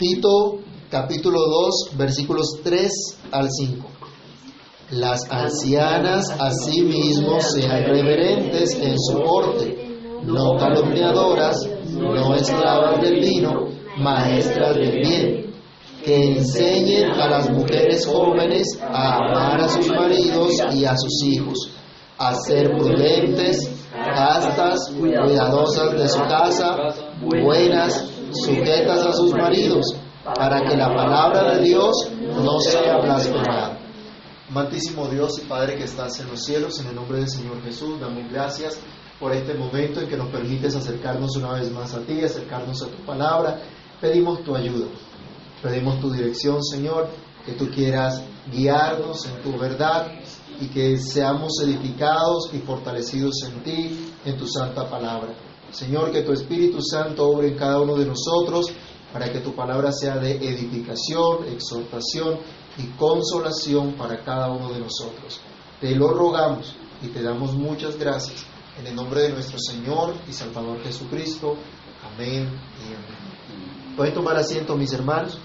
Tito capítulo 2 versículos 3 al 5. Las ancianas asimismo sean reverentes en su porte, no calumniadoras, no esclavas del vino, maestras del bien, que enseñen a las mujeres jóvenes a amar a sus maridos y a sus hijos, a ser prudentes, castas, cuidadosas de su casa, buenas, sujetas a sus maridos, para que la palabra de Dios no sea blasfemada. Amantísimo Dios y Padre que estás en los cielos, en el nombre del Señor Jesús, damos gracias por este momento en que nos permites acercarnos una vez más a ti, acercarnos a tu palabra. Pedimos tu ayuda, pedimos tu dirección, Señor, que tú quieras guiarnos en tu verdad y que seamos edificados y fortalecidos en ti, en tu santa palabra. Señor, que tu Espíritu Santo obre en cada uno de nosotros para que tu palabra sea de edificación, exhortación y consolación para cada uno de nosotros. Te lo rogamos y te damos muchas gracias. En el nombre de nuestro Señor y Salvador Jesucristo. Amén amén. ¿Pueden tomar asiento, mis hermanos?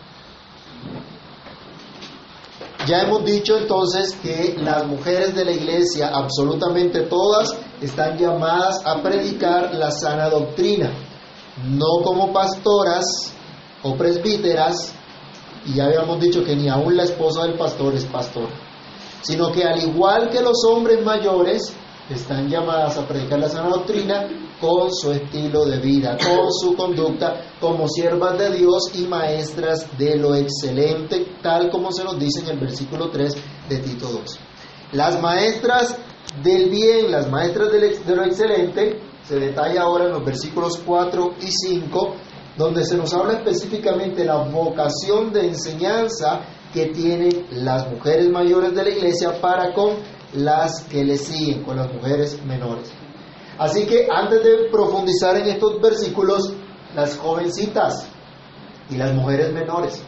Ya hemos dicho entonces que las mujeres de la iglesia, absolutamente todas, están llamadas a predicar la sana doctrina, no como pastoras o presbíteras, y ya habíamos dicho que ni aún la esposa del pastor es pastor, sino que al igual que los hombres mayores, están llamadas a predicar la sana doctrina con su estilo de vida, con su conducta como siervas de Dios y maestras de lo excelente, tal como se nos dice en el versículo 3 de Tito 2. Las maestras del bien, las maestras de lo excelente, se detalla ahora en los versículos 4 y 5, donde se nos habla específicamente la vocación de enseñanza que tienen las mujeres mayores de la iglesia para con las que le siguen, con las mujeres menores. Así que antes de profundizar en estos versículos, las jovencitas y las mujeres menores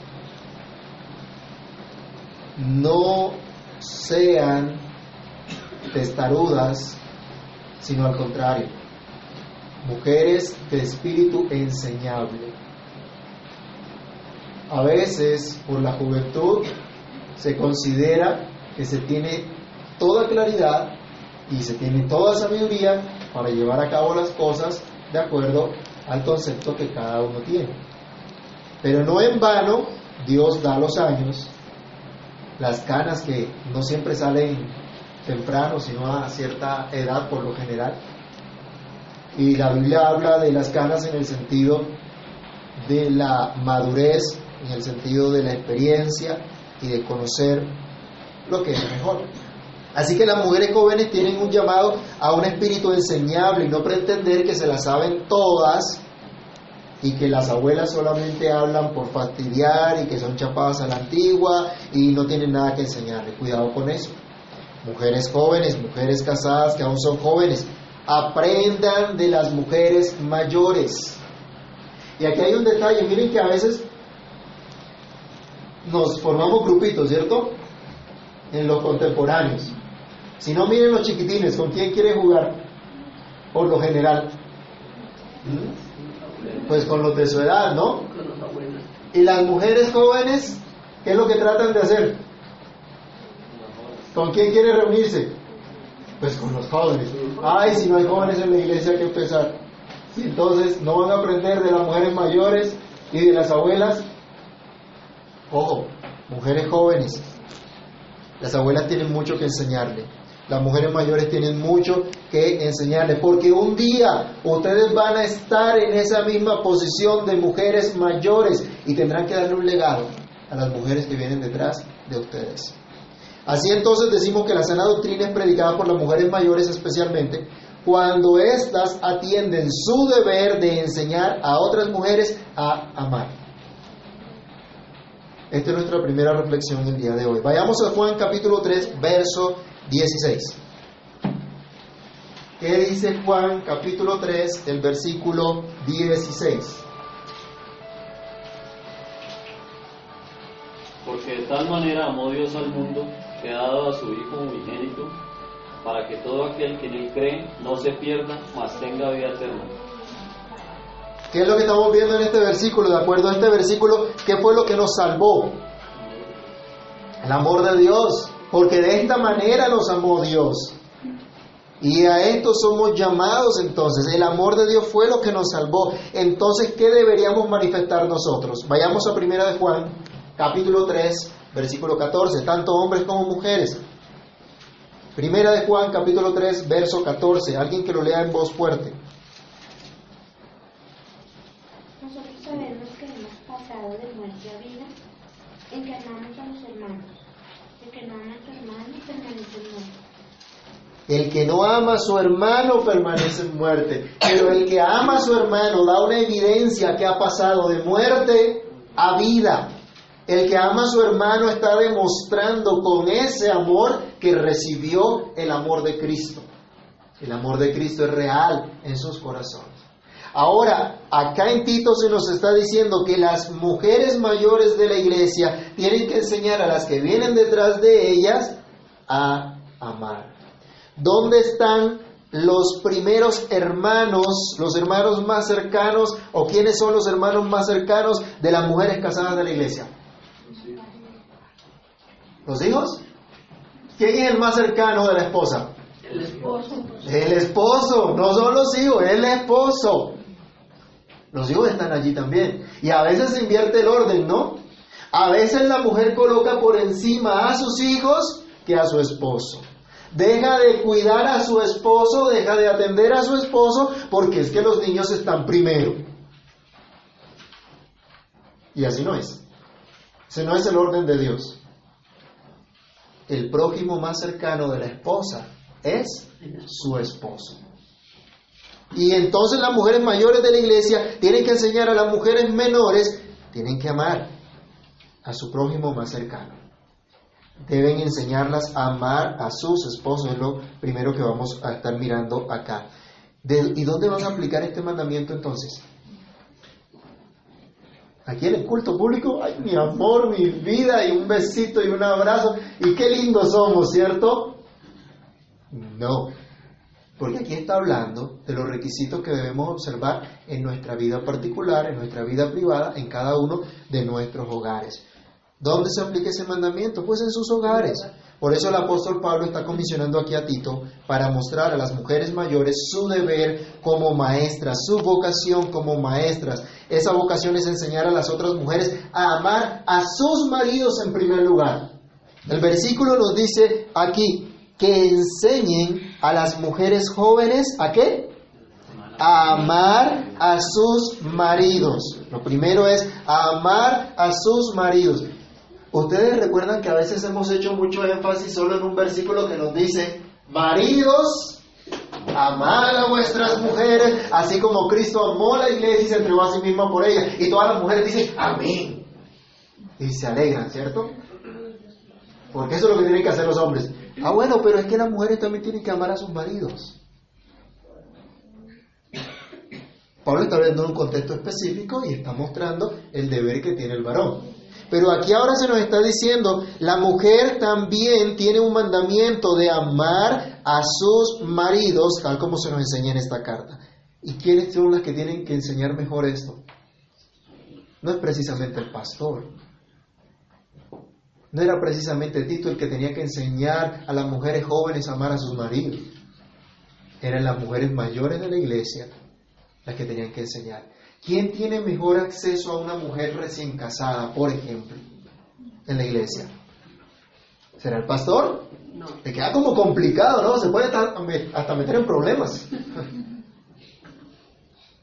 no sean testarudas, sino al contrario, mujeres de espíritu enseñable. A veces, por la juventud, se considera que se tiene toda claridad y se tiene toda sabiduría para llevar a cabo las cosas de acuerdo al concepto que cada uno tiene. Pero no en vano Dios da los años, las canas que no siempre salen temprano, sino a cierta edad por lo general. Y la Biblia habla de las canas en el sentido de la madurez, en el sentido de la experiencia y de conocer lo que es mejor. Así que las mujeres jóvenes tienen un llamado a un espíritu enseñable y no pretender que se las saben todas y que las abuelas solamente hablan por fastidiar y que son chapadas a la antigua y no tienen nada que enseñarle. Cuidado con eso. Mujeres jóvenes, mujeres casadas que aún son jóvenes, aprendan de las mujeres mayores. Y aquí hay un detalle, miren que a veces nos formamos grupitos, ¿cierto? En los contemporáneos. Si no, miren los chiquitines, ¿con quién quiere jugar? Por lo general. Pues con los de su edad, ¿no? Y las mujeres jóvenes, ¿qué es lo que tratan de hacer? ¿Con quién quiere reunirse? Pues con los jóvenes. Ay, si no hay jóvenes en la iglesia, que empezar. Entonces, no van a aprender de las mujeres mayores y de las abuelas. Ojo, mujeres jóvenes. Las abuelas tienen mucho que enseñarle. Las mujeres mayores tienen mucho que enseñarles, porque un día ustedes van a estar en esa misma posición de mujeres mayores y tendrán que darle un legado a las mujeres que vienen detrás de ustedes. Así entonces decimos que la sana doctrina es predicada por las mujeres mayores especialmente cuando éstas atienden su deber de enseñar a otras mujeres a amar. Esta es nuestra primera reflexión del día de hoy. Vayamos a Juan capítulo 3, verso 16. ¿Qué dice Juan capítulo 3, el versículo 16? Porque de tal manera amó Dios al mundo que ha dado a su Hijo unigénito, para que todo aquel que en él cree no se pierda, mas tenga vida eterna. ¿Qué es lo que estamos viendo en este versículo? De acuerdo a este versículo, ¿qué fue lo que nos salvó? El amor de Dios, porque de esta manera nos amó Dios. Y a esto somos llamados entonces. El amor de Dios fue lo que nos salvó. Entonces, ¿qué deberíamos manifestar nosotros? Vayamos a Primera de Juan, capítulo 3, versículo 14, tanto hombres como mujeres. Primera de Juan, capítulo 3, verso 14. Alguien que lo lea en voz fuerte. Nosotros sabemos que hemos pasado de muerte a vida en que amamos a los hermanos. El que no ama a su hermano permanece en muerte. Pero el que ama a su hermano da una evidencia que ha pasado de muerte a vida. El que ama a su hermano está demostrando con ese amor que recibió el amor de Cristo. El amor de Cristo es real en sus corazones. Ahora, acá en Tito se nos está diciendo que las mujeres mayores de la iglesia tienen que enseñar a las que vienen detrás de ellas a amar. ¿Dónde están los primeros hermanos, los hermanos más cercanos, o quiénes son los hermanos más cercanos de las mujeres casadas de la iglesia? ¿Los hijos? ¿Quién es el más cercano de la esposa? El esposo. El esposo, no son los hijos, el esposo. Los hijos están allí también. Y a veces se invierte el orden, ¿no? A veces la mujer coloca por encima a sus hijos que a su esposo. Deja de cuidar a su esposo, deja de atender a su esposo, porque es que los niños están primero. Y así no es. Ese no es el orden de Dios. El prójimo más cercano de la esposa es su esposo. Y entonces las mujeres mayores de la iglesia tienen que enseñar a las mujeres menores, tienen que amar a su prójimo más cercano. Deben enseñarlas a amar a sus esposos, es lo primero que vamos a estar mirando acá. ¿Y dónde van a aplicar este mandamiento entonces? Aquí en el culto público, ay, mi amor, mi vida, y un besito y un abrazo, y qué lindos somos, ¿cierto? No, porque aquí está hablando de los requisitos que debemos observar en nuestra vida particular, en nuestra vida privada, en cada uno de nuestros hogares. ¿Dónde se aplica ese mandamiento? Pues en sus hogares. Por eso el apóstol Pablo está comisionando aquí a Tito para mostrar a las mujeres mayores su deber como maestras, su vocación como maestras. Esa vocación es enseñar a las otras mujeres a amar a sus maridos en primer lugar. El versículo nos dice aquí que enseñen a las mujeres jóvenes a qué? A amar a sus maridos. Lo primero es amar a sus maridos. Ustedes recuerdan que a veces hemos hecho mucho énfasis solo en un versículo que nos dice, maridos, amad a vuestras mujeres, así como Cristo amó la iglesia y se entregó a sí mismo por ella. Y todas las mujeres dicen, amén. Y se alegran, ¿cierto? Porque eso es lo que tienen que hacer los hombres. Ah, bueno, pero es que las mujeres también tienen que amar a sus maridos. Pablo está hablando en un contexto específico y está mostrando el deber que tiene el varón. Pero aquí ahora se nos está diciendo, la mujer también tiene un mandamiento de amar a sus maridos, tal como se nos enseña en esta carta. ¿Y quiénes son las que tienen que enseñar mejor esto? No es precisamente el pastor. No era precisamente Tito el que tenía que enseñar a las mujeres jóvenes a amar a sus maridos. Eran las mujeres mayores de la iglesia las que tenían que enseñar. ¿Quién tiene mejor acceso a una mujer recién casada, por ejemplo, en la iglesia? ¿Será el pastor? No. Te queda como complicado, ¿no? Se puede hasta, hasta meter en problemas.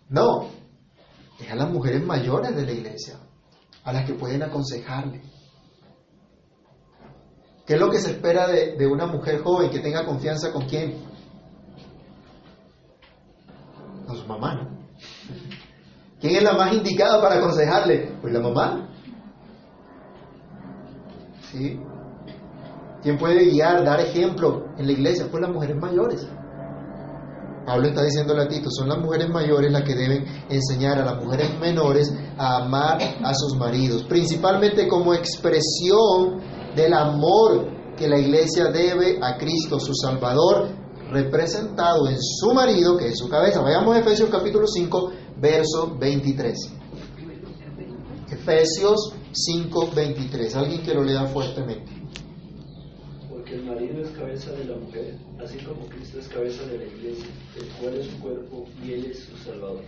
No, es a las mujeres mayores de la iglesia, a las que pueden aconsejarle. ¿Qué es lo que se espera de, una mujer joven que tenga confianza con quién? Con su mamá, ¿no? ¿Quién es la más indicada para aconsejarle? Pues la mamá. ¿Sí? ¿Quién puede guiar, dar ejemplo en la iglesia? Pues las mujeres mayores. Pablo está diciéndole a Tito, son las mujeres mayores las que deben enseñar a las mujeres menores a amar a sus maridos, principalmente como expresión del amor que la iglesia debe a Cristo, su Salvador, representado en su marido, que es su cabeza. Vayamos a Efesios capítulo 5, verso 23. Efesios 5, 23. Alguien que lo lea fuertemente. Porque el marido es cabeza de la mujer, así como Cristo es cabeza de la iglesia, el cual es su cuerpo y él es su salvador.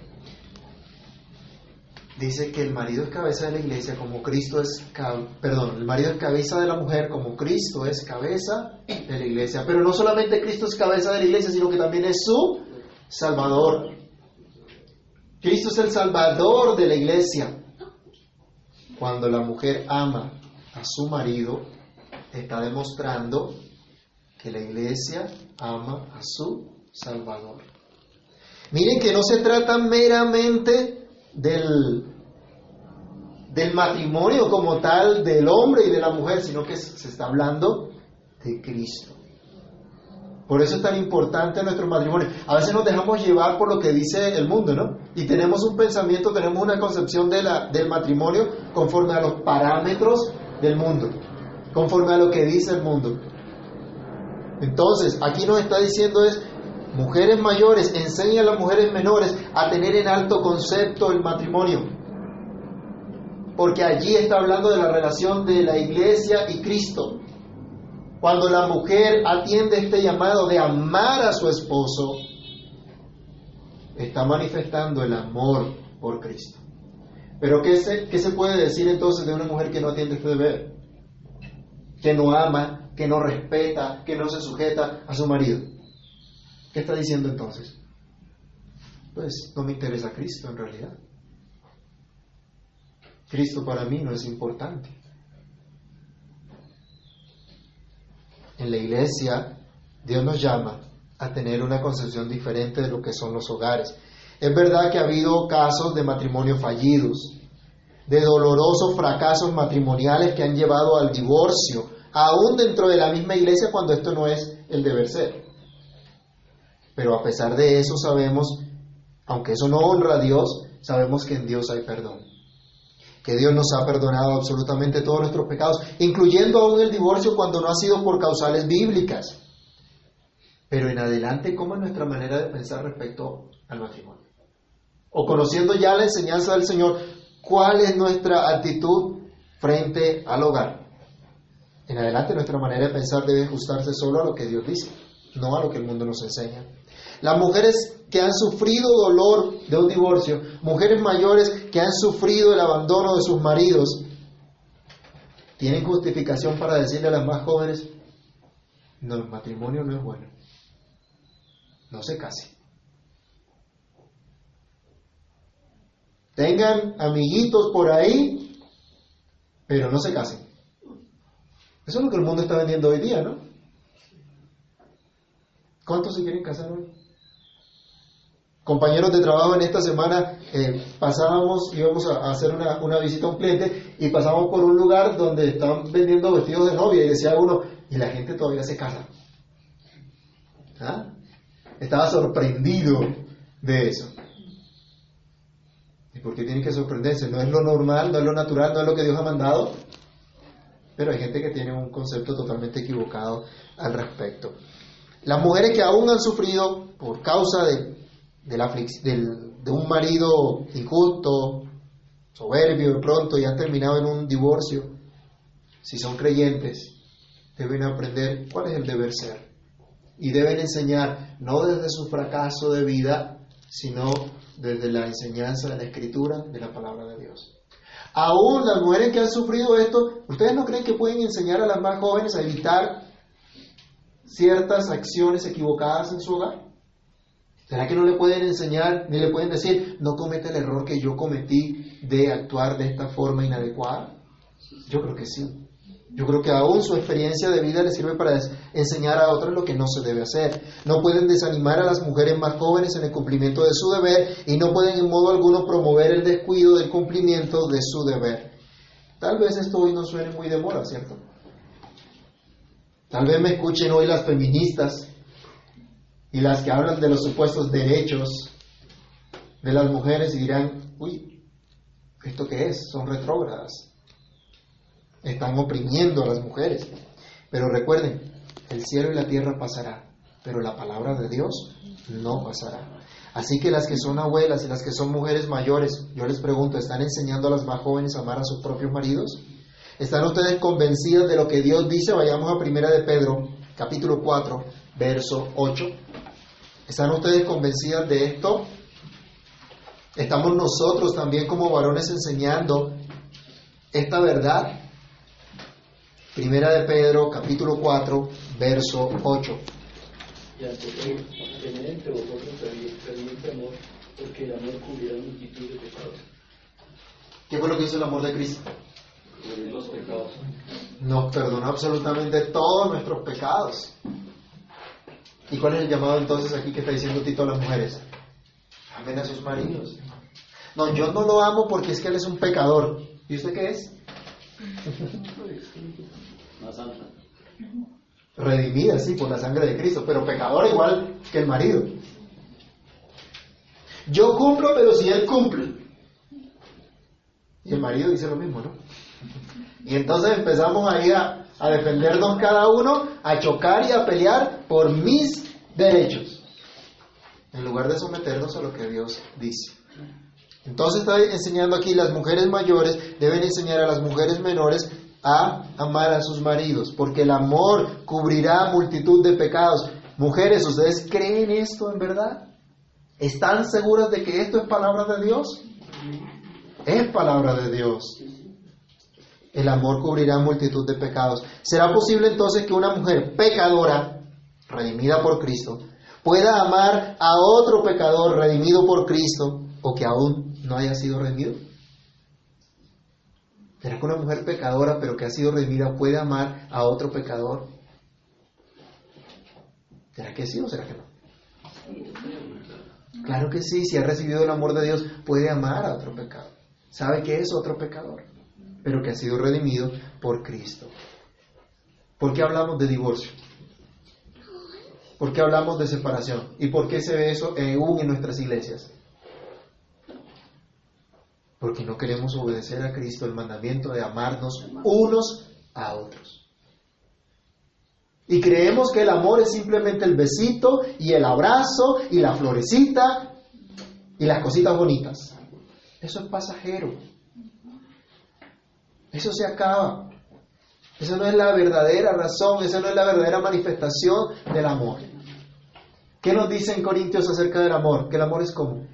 Dice que el marido es cabeza de la iglesia como Cristo es, perdón, el marido es cabeza de la mujer como Cristo es cabeza de la iglesia. Pero no solamente Cristo es cabeza de la iglesia, sino que también es su Salvador. Cristo es el Salvador de la iglesia. Cuando la mujer ama a su marido, está demostrando que la iglesia ama a su Salvador. Miren que no se trata meramente del, del matrimonio como tal del hombre y de la mujer, sino que se está hablando de Cristo. Por eso es tan importante nuestro matrimonio. A veces nos dejamos llevar por lo que dice el mundo, ¿no? Y tenemos un pensamiento, tenemos una concepción de la, del matrimonio conforme a los parámetros del mundo, conforme a lo que dice el mundo. Entonces, aquí nos está diciendo es, mujeres mayores, enseña a las mujeres menores a tener en alto concepto el matrimonio. Porque allí está hablando de la relación de la iglesia y Cristo. Cuando la mujer atiende este llamado de amar a su esposo, está manifestando el amor por Cristo. Pero ¿qué se, qué se puede decir entonces de una mujer que no atiende este deber? Que no ama, que no respeta, que no se sujeta a su marido. ¿Qué está diciendo entonces? Pues no me interesa Cristo en realidad. Cristo para mí no es importante. En la iglesia, Dios nos llama a tener una concepción diferente de lo que son los hogares. Es verdad que ha habido casos de matrimonios fallidos, de dolorosos fracasos matrimoniales que han llevado al divorcio, aún dentro de la misma iglesia cuando esto no es el deber ser. Pero a pesar de eso sabemos, aunque eso no honra a Dios, sabemos que en Dios hay perdón. Que Dios nos ha perdonado absolutamente todos nuestros pecados, incluyendo aún el divorcio cuando no ha sido por causales bíblicas. Pero en adelante, ¿cómo es nuestra manera de pensar respecto al matrimonio? O conociendo ya la enseñanza del Señor, ¿cuál es nuestra actitud frente al hogar? En adelante nuestra manera de pensar debe ajustarse solo a lo que Dios dice, no a lo que el mundo nos enseña. Las mujeres que han sufrido dolor de un divorcio, mujeres mayores que han sufrido el abandono de sus maridos, tienen justificación para decirle a las más jóvenes, no, el matrimonio no es bueno, no se casen. Tengan amiguitos por ahí, pero no se casen. Eso es lo que el mundo está vendiendo hoy día, ¿no? ¿Cuántos se quieren casar hoy? Compañeros de trabajo en esta semana eh, pasábamos, íbamos a, hacer una, una, visita a un cliente y pasamos por un lugar donde estaban vendiendo vestidos de novia y decía uno, y la gente todavía se casa. ¿Ah? Estaba sorprendido de eso. ¿Y por qué tiene que sorprenderse? No es lo normal, no es lo natural, no es lo que Dios ha mandado. Pero hay gente que tiene un concepto totalmente equivocado al respecto. Las mujeres que aún han sufrido por causa de, de, un marido injusto, soberbio de pronto y han terminado en un divorcio, si son creyentes, deben aprender cuál es el deber ser. Y deben enseñar, no desde su fracaso de vida, sino desde la enseñanza de la escritura, de la palabra de Dios. Aún las mujeres que han sufrido esto, ¿ustedes no creen que pueden enseñar a las más jóvenes a evitar ciertas acciones equivocadas en su hogar? ¿Será que no le pueden enseñar ni le pueden decir, no comete el error que yo cometí de actuar de esta forma inadecuada? Yo creo que sí. Yo creo que aún su experiencia de vida le sirve para enseñar a otros lo que no se debe hacer. No pueden desanimar a las mujeres más jóvenes en el cumplimiento de su deber y no pueden en modo alguno promover el descuido del cumplimiento de su deber. Tal vez esto hoy no suene muy de moda, ¿cierto? Tal vez me escuchen hoy las feministas y las que hablan de los supuestos derechos de las mujeres dirán, uy, ¿esto qué es? Son retrógradas. Están oprimiendo a las mujeres. Pero recuerden, el cielo y la tierra pasará, pero la palabra de Dios no pasará. Así que las que son abuelas y las que son mujeres mayores, yo les pregunto, ¿están enseñando a las más jóvenes a amar a sus propios maridos? ¿Están ustedes convencidas de lo que Dios dice? Vayamos a Primera de Pedro, capítulo 4, verso 8. ¿Están ustedes convencidas de esto? ¿Estamos nosotros también como varones enseñando esta verdad? Primera de Pedro, capítulo 4, verso 8. Y entre vosotros ferviente amor, porque el amor cubrirá multitud de pecados. ¿Qué fue lo que hizo el amor de Cristo? Cubrir los pecados. Nos perdonó absolutamente todos nuestros pecados. ¿Y cuál es el llamado entonces aquí que está diciendo Tito a las mujeres? Amen a sus maridos. No, yo no lo amo porque es que él es un pecador. ¿Y usted qué es? Redimida, sí, por la sangre de Cristo, pero pecador igual que el marido. Yo cumplo, pero si él cumple. Y el marido dice lo mismo, ¿no? Y entonces empezamos ahí a, a defendernos cada uno, a chocar y a pelear por mis derechos, en lugar de someternos a lo que Dios dice. Entonces está enseñando aquí, las mujeres mayores deben enseñar a las mujeres menores a amar a sus maridos, porque el amor cubrirá multitud de pecados. Mujeres, ¿ustedes creen esto en verdad? ¿Están seguras de que esto es palabra de Dios? Es palabra de Dios. El amor cubrirá multitud de pecados. ¿Será posible entonces que una mujer pecadora, redimida por Cristo, pueda amar a otro pecador redimido por Cristo o que aún no haya sido redimido? ¿Será que una mujer pecadora pero que ha sido redimida puede amar a otro pecador? ¿Será que sí o será que no? Claro que sí, si ha recibido el amor de Dios puede amar a otro pecador. Sabe que es otro pecador, pero que ha sido redimido por Cristo. ¿Por qué hablamos de divorcio? ¿Por qué hablamos de separación? ¿Y por qué se ve eso aún en nuestras iglesias? Porque no queremos obedecer a Cristo el mandamiento de amarnos unos a otros. Y creemos que el amor es simplemente el besito y el abrazo y la florecita y las cositas bonitas. Eso es pasajero. Eso se acaba. Esa no es la verdadera razón, esa no es la verdadera manifestación del amor. ¿Qué nos dice en Corintios acerca del amor? Que el amor es puede,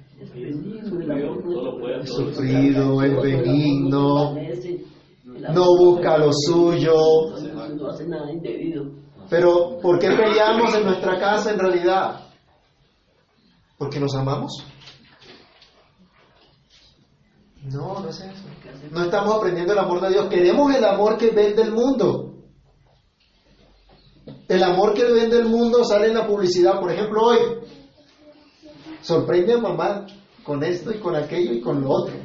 es sufrido, es benigno, no busca lo suyo. No hace nada indebido. Pero ¿por qué peleamos en nuestra casa en realidad? ¿Porque nos amamos? No, no es eso. No estamos aprendiendo el amor de Dios. Queremos el amor que vende el mundo. El amor que vende el mundo sale en la publicidad. Por ejemplo, hoy sorprende a mamá con esto y con aquello y con lo otro.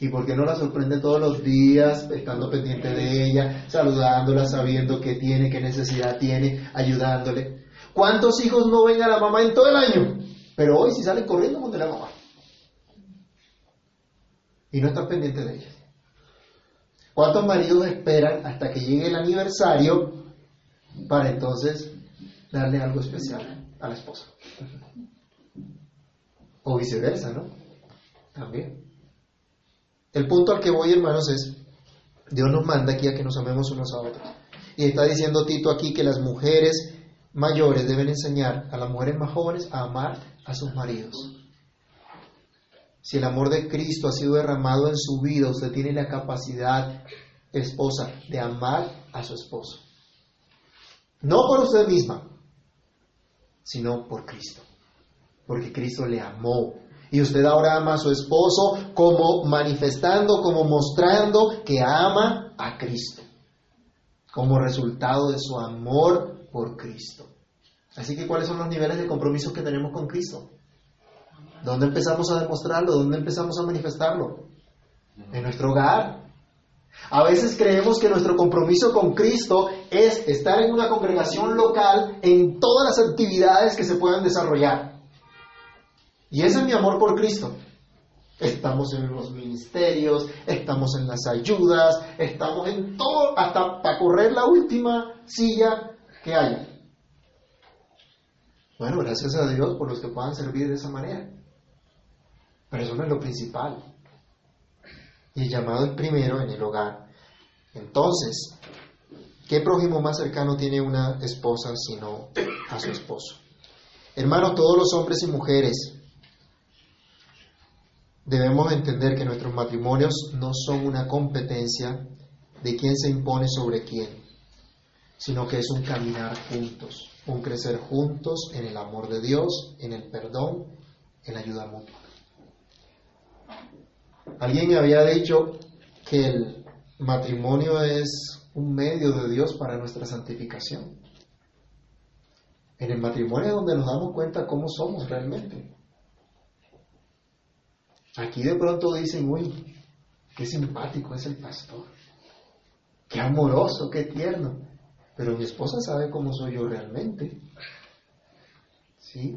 ¿Y por qué no la sorprende todos los días, estando pendiente de ella, saludándola, sabiendo qué tiene, qué necesidad tiene, ayudándole? ¿Cuántos hijos no ven a la mamá en todo el año? Pero hoy sí salen corriendo con la mamá. Y no están pendientes de ella. ¿Cuántos maridos esperan hasta que llegue el aniversario para entonces darle algo especial a la esposa? O viceversa, ¿no? También. El punto al que voy, hermanos, es, Dios nos manda aquí a que nos amemos unos a otros. Y está diciendo Tito aquí que las mujeres mayores deben enseñar a las mujeres más jóvenes a amar a sus maridos. Si el amor de Cristo ha sido derramado en su vida, usted tiene la capacidad, esposa, de amar a su esposo. No por usted misma, sino por Cristo. Porque Cristo le amó. Y usted ahora ama a su esposo como manifestando, como mostrando que ama a Cristo. Como resultado de su amor por Cristo. Así que, ¿cuáles son los niveles de compromiso que tenemos con Cristo? ¿Dónde empezamos a demostrarlo? ¿Dónde empezamos a manifestarlo? En nuestro hogar. A veces creemos que nuestro compromiso con Cristo es estar en una congregación local en todas las actividades que se puedan desarrollar. Y ese es mi amor por Cristo. Estamos en los ministerios, estamos en las ayudas, estamos en todo, hasta para correr la última silla que haya. Bueno, gracias a Dios por los que puedan servir de esa manera. Pero eso no es lo principal. Y el llamado es primero en el hogar. Entonces, ¿qué prójimo más cercano tiene una esposa sino a su esposo? Hermano, todos los hombres y mujeres debemos entender que nuestros matrimonios no son una competencia de quién se impone sobre quién, sino que es un caminar juntos, un crecer juntos en el amor de Dios, en el perdón, en la ayuda mutua. Alguien había dicho que el matrimonio es un medio de Dios para nuestra santificación. En el matrimonio es donde nos damos cuenta cómo somos realmente. Aquí de pronto dicen, uy, qué simpático es el pastor, qué amoroso, qué tierno. Pero mi esposa sabe cómo soy yo realmente. ¿Sí?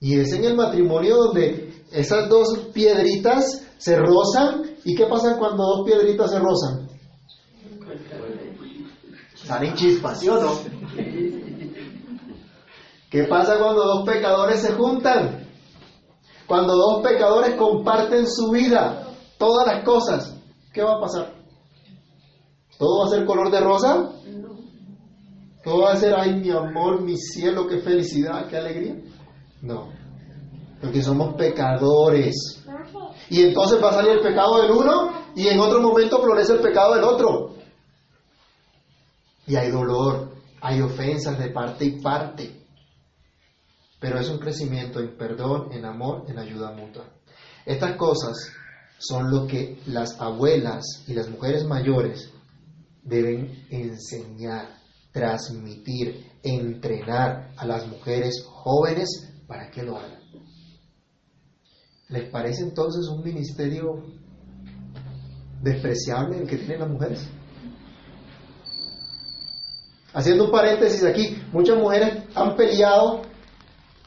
Y es en el matrimonio donde esas dos piedritas se rozan. ¿Y qué pasa cuando dos piedritas se rozan? Salen chispas, ¿sí o no? ¿Qué pasa cuando dos pecadores se juntan? Cuando dos pecadores comparten su vida, todas las cosas, ¿qué va a pasar? ¿Todo va a ser color de rosa? ¿Todo va a ser, ay, mi amor, mi cielo, qué felicidad, qué alegría? No, porque somos pecadores. Y entonces va a salir el pecado del uno y en otro momento florece el pecado del otro. Y hay dolor, hay ofensas de parte y parte. Pero es un crecimiento en perdón, en amor, en ayuda mutua. Estas cosas son lo que las abuelas y las mujeres mayores deben enseñar, transmitir, entrenar a las mujeres jóvenes para que lo hagan. ¿Les parece entonces un ministerio despreciable el que tienen las mujeres? Haciendo un paréntesis aquí, muchas mujeres han peleado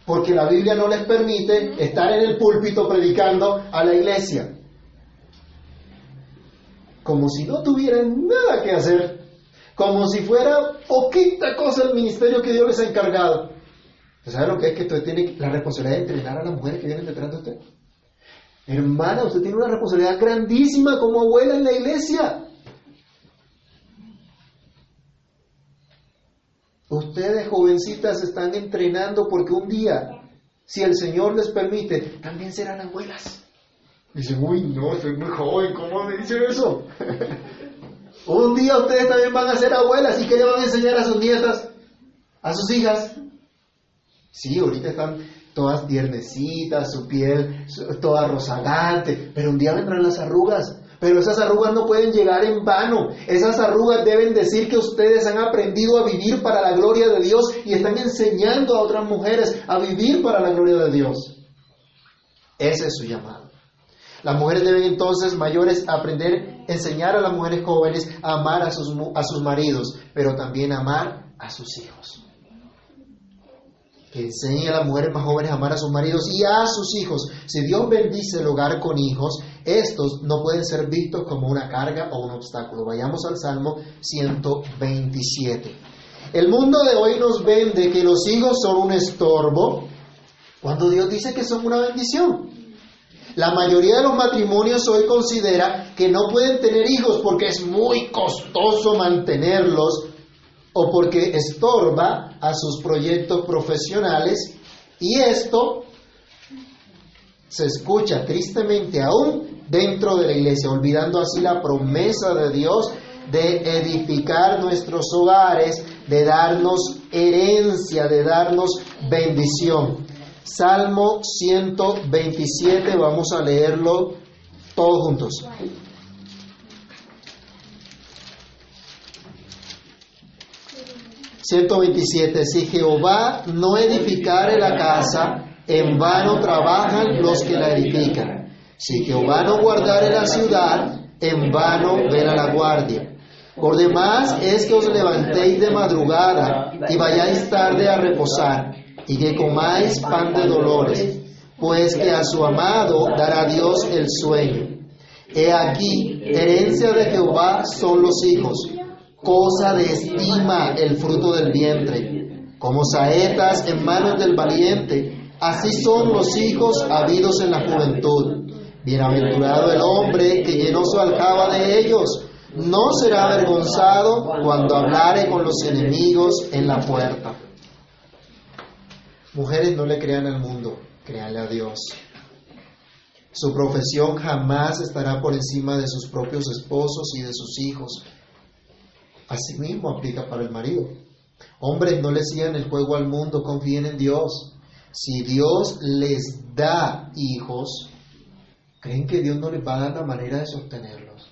porque la Biblia no les permite estar en el púlpito predicando a la iglesia. Como si no tuvieran nada que hacer, como si fuera poquita cosa el ministerio que Dios les ha encargado. ¿Sabe lo que es que usted tiene la responsabilidad de entrenar a las mujeres que vienen detrás de usted? Hermana, usted tiene una responsabilidad grandísima como abuela en la iglesia. Ustedes, jovencitas, están entrenando porque un día, si el Señor les permite, también serán abuelas. Dicen, uy, no, soy muy joven, ¿cómo me dicen eso? un día ustedes también van a ser abuelas y ¿qué le van a enseñar a sus nietas, a sus hijas? Sí, ahorita están todas tiernecitas, su piel toda rozagante, pero un día vendrán las arrugas. Pero esas arrugas no pueden llegar en vano. Esas arrugas deben decir que ustedes han aprendido a vivir para la gloria de Dios y están enseñando a otras mujeres a vivir para la gloria de Dios. Ese es su llamado. Las mujeres deben entonces mayores aprender, enseñar a las mujeres jóvenes a amar a sus, a sus maridos, pero también amar a sus hijos que enseñe a las mujeres más jóvenes a amar a sus maridos y a sus hijos. Si Dios bendice el hogar con hijos, estos no pueden ser vistos como una carga o un obstáculo. Vayamos al Salmo 127. El mundo de hoy nos vende que los hijos son un estorbo, cuando Dios dice que son una bendición. La mayoría de los matrimonios hoy considera que no pueden tener hijos porque es muy costoso mantenerlos o porque estorba a sus proyectos profesionales y esto se escucha tristemente aún dentro de la iglesia, olvidando así la promesa de Dios de edificar nuestros hogares, de darnos herencia, de darnos bendición. Salmo 127, vamos a leerlo todos juntos. 127. Si Jehová no edificare la casa, en vano trabajan los que la edifican. Si Jehová no guardare la ciudad, en vano vela la guardia. Por demás es que os levantéis de madrugada y vayáis tarde a reposar, y que comáis pan de dolores, pues que a su amado dará Dios el sueño. He aquí, herencia de Jehová son los hijos cosa de estima el fruto del vientre. como saetas en manos del valiente. Así son los hijos habidos en la juventud. Bienaventurado el hombre que llenó su aljaba de ellos. No será avergonzado cuando hablare con los enemigos en la puerta. Mujeres, no le crean al mundo, créanle a Dios. Su profesión jamás estará por encima de sus propios esposos y de sus hijos. Asimismo aplica para el marido. Hombres, no le sigan el juego al mundo, confíen en Dios. Si Dios les da hijos, ¿creen que Dios no les va a dar la manera de sostenerlos,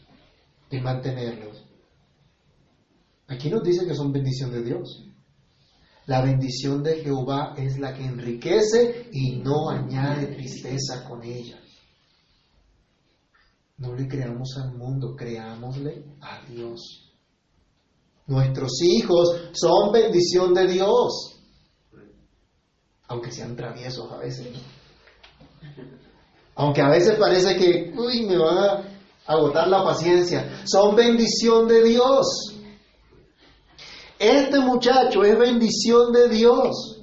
de mantenerlos? Aquí nos dice que son bendición de Dios. La bendición de Jehová es la que enriquece y no añade tristeza con ella. No le creamos al mundo, creámosle a Dios. Nuestros hijos son bendición de Dios, aunque sean traviesos a veces. Aunque a veces parece que, uy, me van a agotar la paciencia. Son bendición de Dios. Este muchacho es bendición de Dios.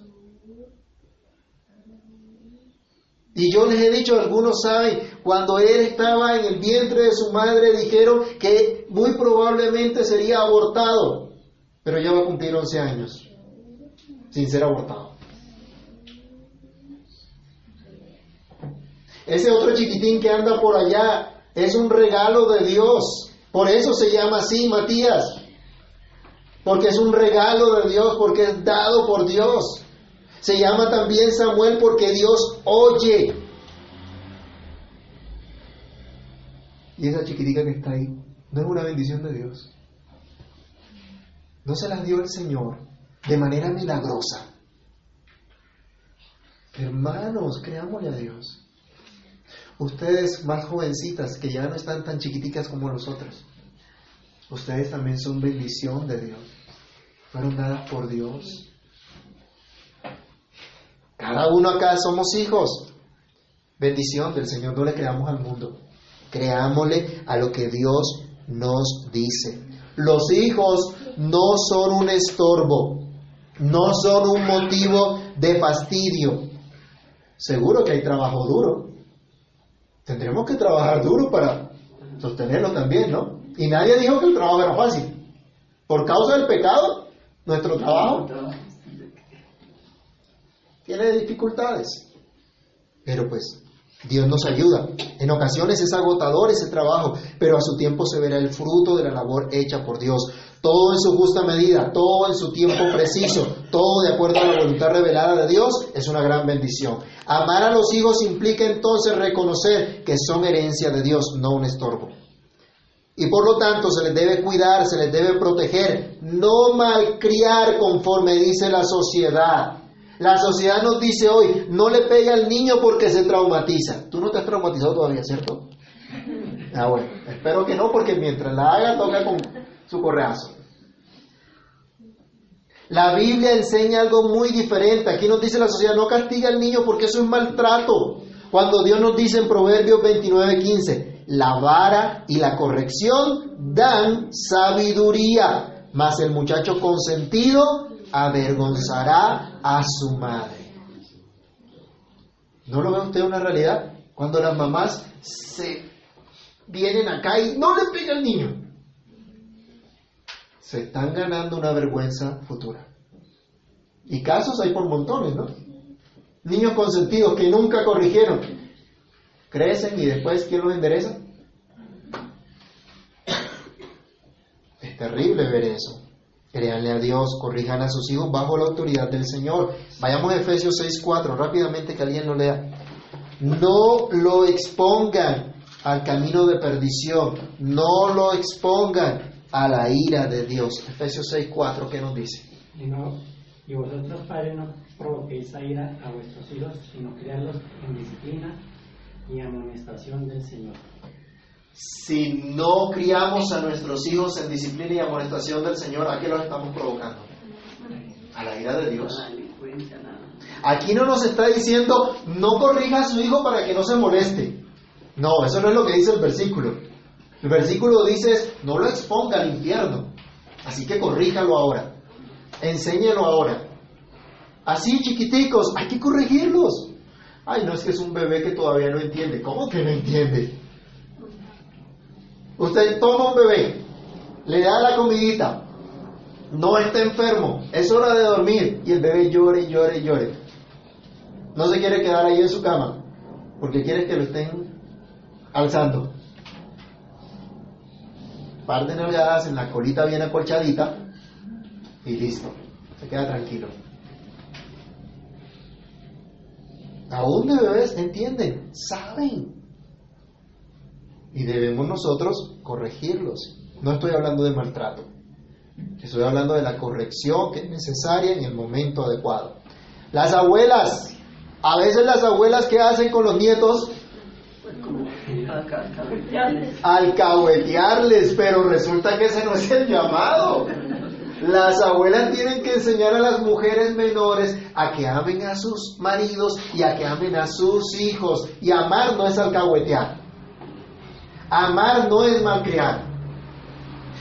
Y yo les he dicho, algunos saben, cuando él estaba en el vientre de su madre dijeron que muy probablemente sería abortado, pero ya va a cumplir 11 años sin ser abortado. Ese otro chiquitín que anda por allá es un regalo de Dios. Por eso se llama así, Matías. Porque es un regalo de Dios, porque es dado por Dios. Se llama también Samuel porque Dios oye. Y esa chiquitica que está ahí, ¿no es una bendición de Dios? No se las dio el Señor de manera milagrosa. Hermanos, creámosle a Dios. Ustedes más jovencitas que ya no están tan chiquiticas como nosotros, ustedes también son bendición de Dios. Fueron dadas por Dios. Cada uno acá somos hijos. Bendición del Señor, no le creamos al mundo. Creámosle a lo que Dios nos dice. Los hijos no son un estorbo, no son un motivo de fastidio. Seguro que hay trabajo duro. Tendremos que trabajar duro para sostenerlo también, ¿no? Y nadie dijo que el trabajo era fácil. Por causa del pecado, nuestro trabajo tiene dificultades. Pero pues Dios nos ayuda. En ocasiones es agotador ese trabajo, pero a su tiempo se verá el fruto de la labor hecha por Dios. Todo en su justa medida, todo en su tiempo preciso, todo de acuerdo a la voluntad revelada de Dios, es una gran bendición. Amar a los hijos implica entonces reconocer que son herencia de Dios, no un estorbo. Y por lo tanto se les debe cuidar, se les debe proteger, no malcriar conforme dice la sociedad. La sociedad nos dice hoy, no le pegue al niño porque se traumatiza. Tú no te has traumatizado todavía, ¿cierto? Ah, bueno, espero que no, porque mientras la haga toca con su correazo. La Biblia enseña algo muy diferente. Aquí nos dice la sociedad, no castiga al niño porque eso es maltrato. Cuando Dios nos dice en Proverbios 29:15, la vara y la corrección dan sabiduría, mas el muchacho consentido avergonzará a su madre. ¿No lo ve usted una realidad? Cuando las mamás se vienen acá y no le pega al niño. Se están ganando una vergüenza futura. Y casos hay por montones, ¿no? Niños consentidos que nunca corrigieron. Crecen y después, ¿quién los endereza? Es terrible ver eso. Créanle a Dios, corrijan a sus hijos bajo la autoridad del Señor. Vayamos a Efesios 6:4, rápidamente que alguien lo lea. No lo expongan al camino de perdición, no lo expongan a la ira de Dios. Efesios 6:4, ¿qué nos dice? Y, no, y vosotros, padres, no provoquéis a ira a vuestros hijos, sino criarlos en disciplina y amonestación del Señor. Si no criamos a nuestros hijos en disciplina y amonestación del Señor, ¿a qué los estamos provocando? A la ira de Dios. Aquí no nos está diciendo, no corrija a su hijo para que no se moleste. No, eso no es lo que dice el versículo. El versículo dice, no lo exponga al infierno. Así que corríjalo ahora. Enséñelo ahora. así chiquiticos, hay que corregirlos. Ay, no es que es un bebé que todavía no entiende. ¿Cómo que no entiende? Usted toma un bebé, le da la comidita, no está enfermo, es hora de dormir y el bebé llore llore y llore. No se quiere quedar ahí en su cama porque quiere que lo estén alzando. Par de nalgadas en la colita bien acolchadita y listo, se queda tranquilo. Aún de bebés entienden, saben. Y debemos nosotros corregirlos. No estoy hablando de maltrato. Estoy hablando de la corrección que es necesaria en el momento adecuado. Las abuelas, a veces las abuelas que hacen con los nietos, alcahuetearles, pero resulta que ese no es el llamado. Las abuelas tienen que enseñar a las mujeres menores a que amen a sus maridos y a que amen a sus hijos. Y amar no es alcahuetear. Amar no es malcriar.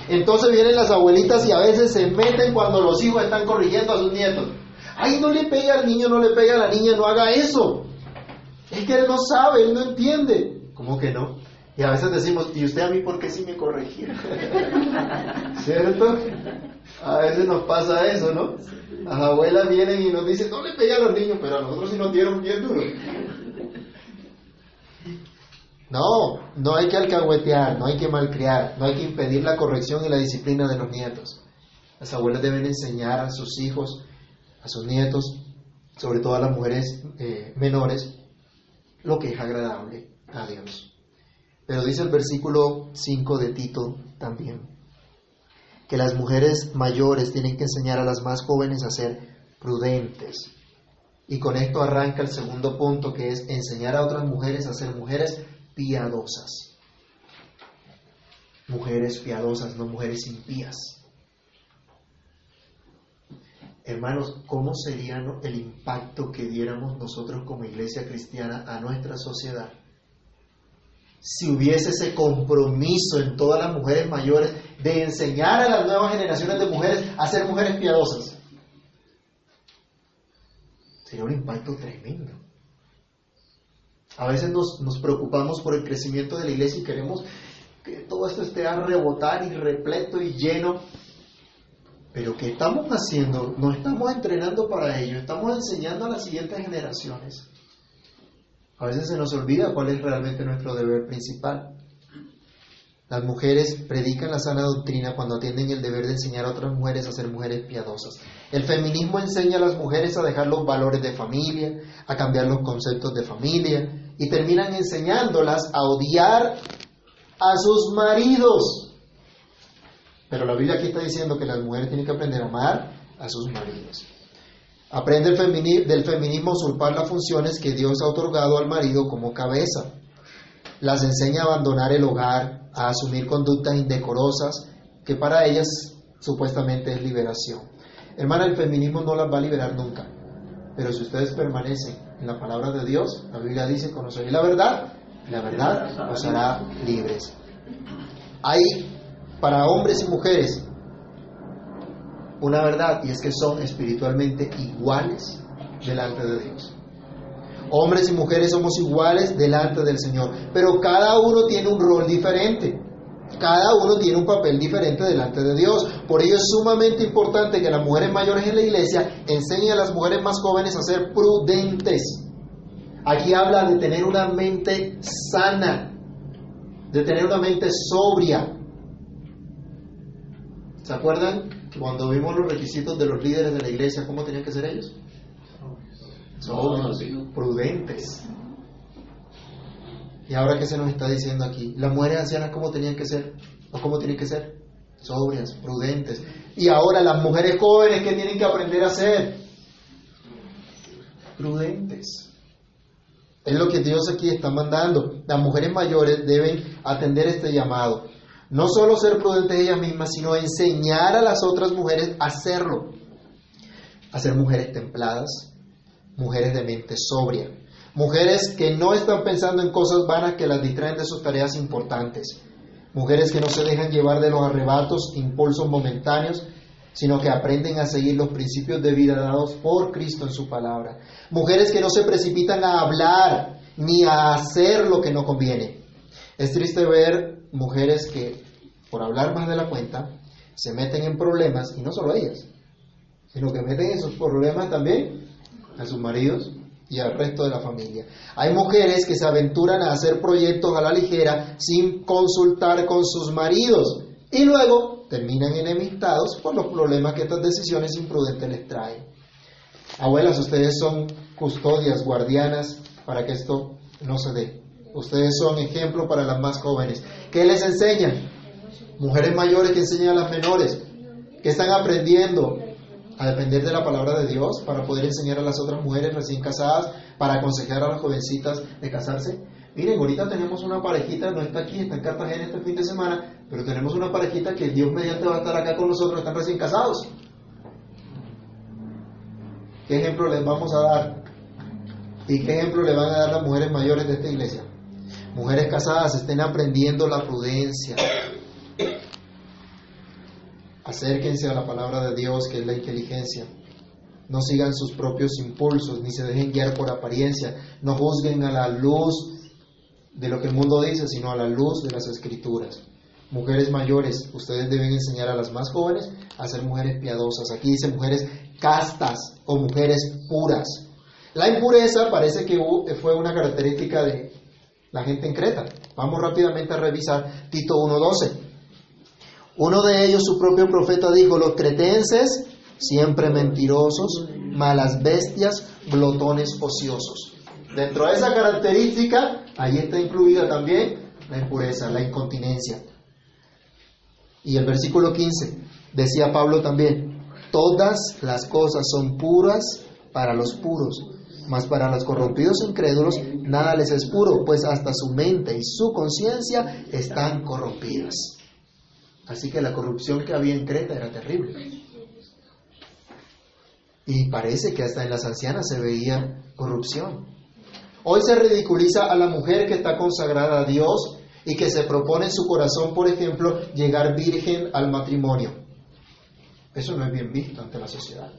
Entonces vienen las abuelitas y a veces se meten cuando los hijos están corrigiendo a sus nietos. Ay, no le pega al niño, no le pega a la niña, no haga eso. Es que él no sabe, él no entiende. ¿Cómo que no? Y a veces decimos, ¿y usted a mí por qué sí me corregía? ¿Cierto? A veces nos pasa eso, ¿no? Las abuelas vienen y nos dicen, no le pegue a los niños, pero a nosotros sí nos dieron bien duro. No, no hay que alcahuetear, no hay que malcriar, no hay que impedir la corrección y la disciplina de los nietos. Las abuelas deben enseñar a sus hijos, a sus nietos, sobre todo a las mujeres eh, menores, lo que es agradable a Dios. Pero dice el versículo 5 de Tito también, que las mujeres mayores tienen que enseñar a las más jóvenes a ser prudentes. Y con esto arranca el segundo punto, que es enseñar a otras mujeres a ser mujeres piadosas. Mujeres piadosas, no mujeres impías. Hermanos, ¿cómo sería el impacto que diéramos nosotros como iglesia cristiana a nuestra sociedad si hubiese ese compromiso en todas las mujeres mayores de enseñar a las nuevas generaciones de mujeres a ser mujeres piadosas? Sería un impacto tremendo. A veces nos, nos, preocupamos por el crecimiento de la iglesia y queremos que todo esto esté a rebotar y repleto y lleno. Pero ¿qué estamos haciendo? No estamos entrenando para ello, estamos enseñando a las siguientes generaciones. A veces se nos olvida cuál es realmente nuestro deber principal. Las mujeres predican la sana doctrina cuando atienden el deber de enseñar a otras mujeres a ser mujeres piadosas. El feminismo enseña a las mujeres a dejar los valores de familia, a cambiar los conceptos de familia y terminan enseñándolas a odiar a sus maridos. Pero la Biblia aquí está diciendo que las mujeres tienen que aprender a amar a sus maridos. Aprende el del feminismo usurpar las funciones que Dios ha otorgado al marido como cabeza. Las enseña a abandonar el hogar, a asumir conductas indecorosas, que para ellas supuestamente es liberación. Hermana, el feminismo no las va a liberar nunca. Pero si ustedes permanecen en la palabra de Dios, la Biblia dice, conoceréis la verdad, y la verdad os hará libres. Hay para hombres y mujeres una verdad y es que son espiritualmente iguales delante de Dios. Hombres y mujeres somos iguales delante del Señor, pero cada uno tiene un rol diferente. Cada uno tiene un papel diferente delante de Dios. Por ello es sumamente importante que las mujeres mayores en la iglesia enseñen a las mujeres más jóvenes a ser prudentes. Aquí habla de tener una mente sana, de tener una mente sobria. ¿Se acuerdan cuando vimos los requisitos de los líderes de la iglesia, ¿cómo tenían que ser ellos? Sobrios, prudentes. ¿Y ahora qué se nos está diciendo aquí? Las mujeres ancianas, ¿cómo tenían que ser? ¿O cómo tienen que ser? Sobrias, prudentes. Y ahora las mujeres jóvenes, ¿qué tienen que aprender a ser? Prudentes. Es lo que Dios aquí está mandando. Las mujeres mayores deben atender este llamado. No solo ser prudentes ellas mismas, sino enseñar a las otras mujeres a hacerlo. A ser mujeres templadas, mujeres de mente sobria, mujeres que no están pensando en cosas vanas que las distraen de sus tareas importantes, mujeres que no se dejan llevar de los arrebatos, impulsos momentáneos, sino que aprenden a seguir los principios de vida dados por Cristo en su palabra. Mujeres que no se precipitan a hablar ni a hacer lo que no conviene. Es triste ver mujeres que, por hablar más de la cuenta, se meten en problemas, y no solo ellas, sino que meten esos problemas también a sus maridos y al resto de la familia. Hay mujeres que se aventuran a hacer proyectos a la ligera sin consultar con sus maridos y luego terminan enemistados por los problemas que estas decisiones imprudentes les traen. Abuelas, ustedes son custodias, guardianas para que esto no se dé. Ustedes son ejemplo para las más jóvenes. ¿Qué les enseñan? Mujeres mayores que enseñan a las menores, que están aprendiendo a depender de la palabra de Dios para poder enseñar a las otras mujeres recién casadas, para aconsejar a las jovencitas de casarse. Miren, ahorita tenemos una parejita, no está aquí, está en Cartagena este fin de semana, pero tenemos una parejita que Dios mediante va a estar acá con nosotros, están recién casados. ¿Qué ejemplo les vamos a dar? ¿Y qué ejemplo le van a dar las mujeres mayores de esta iglesia? Mujeres casadas estén aprendiendo la prudencia, Acérquense a la palabra de Dios, que es la inteligencia. No sigan sus propios impulsos, ni se dejen guiar por apariencia. No juzguen a la luz de lo que el mundo dice, sino a la luz de las escrituras. Mujeres mayores, ustedes deben enseñar a las más jóvenes a ser mujeres piadosas. Aquí dice mujeres castas o mujeres puras. La impureza parece que fue una característica de la gente en Creta. Vamos rápidamente a revisar Tito 1.12. Uno de ellos, su propio profeta, dijo, los cretenses, siempre mentirosos, malas bestias, glotones ociosos. Dentro de esa característica, ahí está incluida también la impureza, la incontinencia. Y el versículo 15, decía Pablo también, todas las cosas son puras para los puros, mas para los corrompidos e incrédulos nada les es puro, pues hasta su mente y su conciencia están corrompidas. Así que la corrupción que había en Creta era terrible. Y parece que hasta en las ancianas se veía corrupción. Hoy se ridiculiza a la mujer que está consagrada a Dios y que se propone en su corazón, por ejemplo, llegar virgen al matrimonio. Eso no es bien visto ante la sociedad.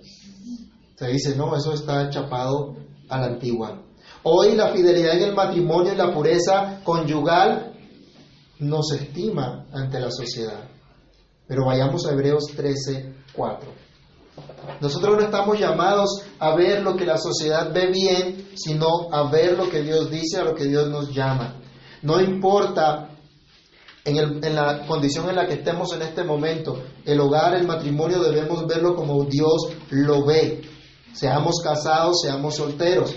Se dice, no, eso está chapado a la antigua. Hoy la fidelidad en el matrimonio y la pureza conyugal no se estima ante la sociedad. Pero vayamos a Hebreos 13, 4. Nosotros no estamos llamados a ver lo que la sociedad ve bien, sino a ver lo que Dios dice, a lo que Dios nos llama. No importa en, en, la condición en la que estemos en este momento, el hogar, el matrimonio, debemos verlo como Dios lo ve. Seamos casados, seamos solteros.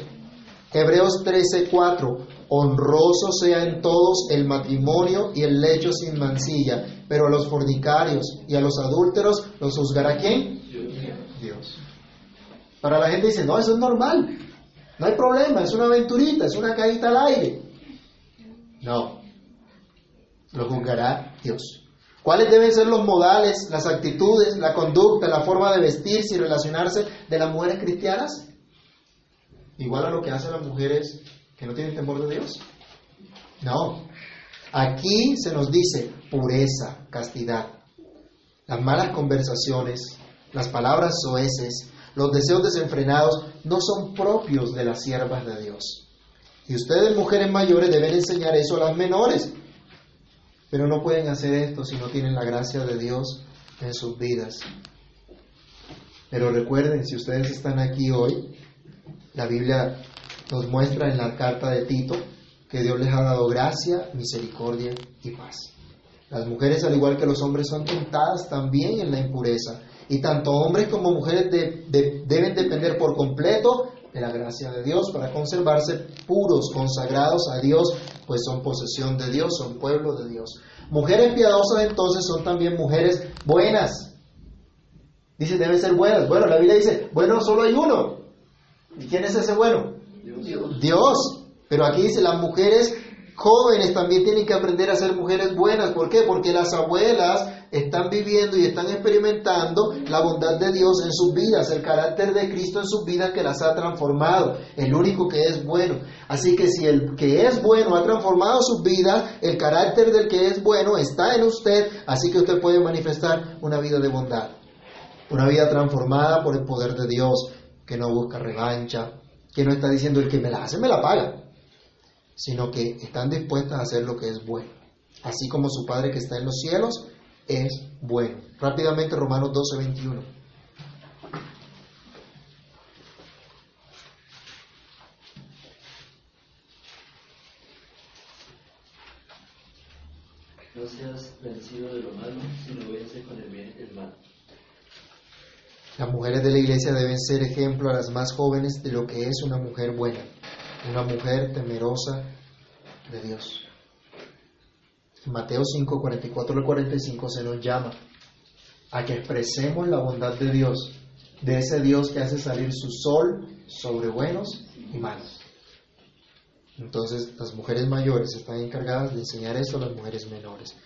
Hebreos 13:4, honroso sea en todos el matrimonio y el lecho sin mancilla, pero a los fornicarios y a los adúlteros los juzgará quién? Dios. Para la gente dice, no, eso es normal, no hay problema, es una aventurita, es una caída al aire. No, lo juzgará Dios. ¿Cuáles deben ser los modales, las actitudes, la conducta, la forma de vestirse y relacionarse de las mujeres cristianas? igual a lo que hacen las mujeres que no tienen temor de Dios? No. Aquí se nos dice pureza, castidad. Las malas conversaciones, las palabras soeces, los deseos desenfrenados no son propios de las siervas de Dios. Y ustedes, mujeres mayores, deben enseñar eso a las menores. Pero no pueden hacer esto si no tienen la gracia de Dios en sus vidas. Pero recuerden, si ustedes están aquí hoy, la Biblia nos muestra en la carta de Tito que Dios les ha dado gracia, misericordia y paz. Las mujeres, al igual que los hombres, son tentadas también en la impureza. Y tanto hombres como mujeres deben depender por completo de la gracia de Dios para conservarse puros, consagrados a Dios, pues son posesión de Dios, son pueblo de Dios. Mujeres piadosas entonces son también mujeres buenas. Dice, deben ser buenas. Bueno, la Biblia dice, bueno, solo hay uno. ¿Y quién es ese bueno? Dios. Pero aquí dice, las mujeres jóvenes también tienen que aprender a ser mujeres buenas. ¿Por qué? Porque las abuelas están viviendo y están experimentando la bondad de Dios en sus vidas, el carácter de Cristo en sus vidas que las ha transformado, el único que es bueno. Así que si el que es bueno ha transformado sus vidas, el carácter del que es bueno está en usted, así que usted puede manifestar una vida de bondad. Una vida transformada por el poder de Dios, que no busca revancha, que no está diciendo el que me la hace, me la paga, sino que están dispuestas a hacer lo que es bueno. Así como su Padre que está en los cielos es bueno. Rápidamente Romanos 12, 21. No seas vencido de lo malo, sino vence con el bien el mal. Las mujeres de la iglesia deben ser ejemplo a las más jóvenes de lo que es una mujer buena, una mujer temerosa de Dios. En Mateo 5, 44 al 45 se nos llama a que expresemos la bondad de Dios, de ese Dios que hace salir su sol sobre buenos y malos. Entonces las mujeres mayores están encargadas de enseñar esto a las mujeres menores.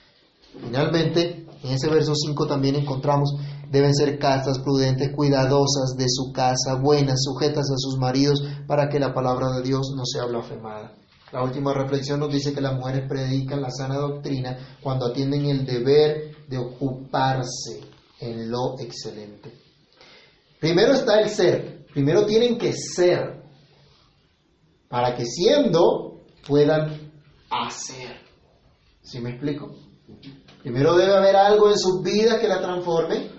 Finalmente, en ese verso 5 también encontramos, deben ser castas, prudentes, cuidadosas de su casa, buenas, sujetas a sus maridos, para que la palabra de Dios no sea blasfemada. La última reflexión nos dice que las mujeres predican la sana doctrina cuando atienden el deber de ocuparse en lo excelente. Primero está el ser, primero tienen que ser, para que siendo puedan hacer. ¿Sí me explico? Primero debe haber algo en sus vidas que la transforme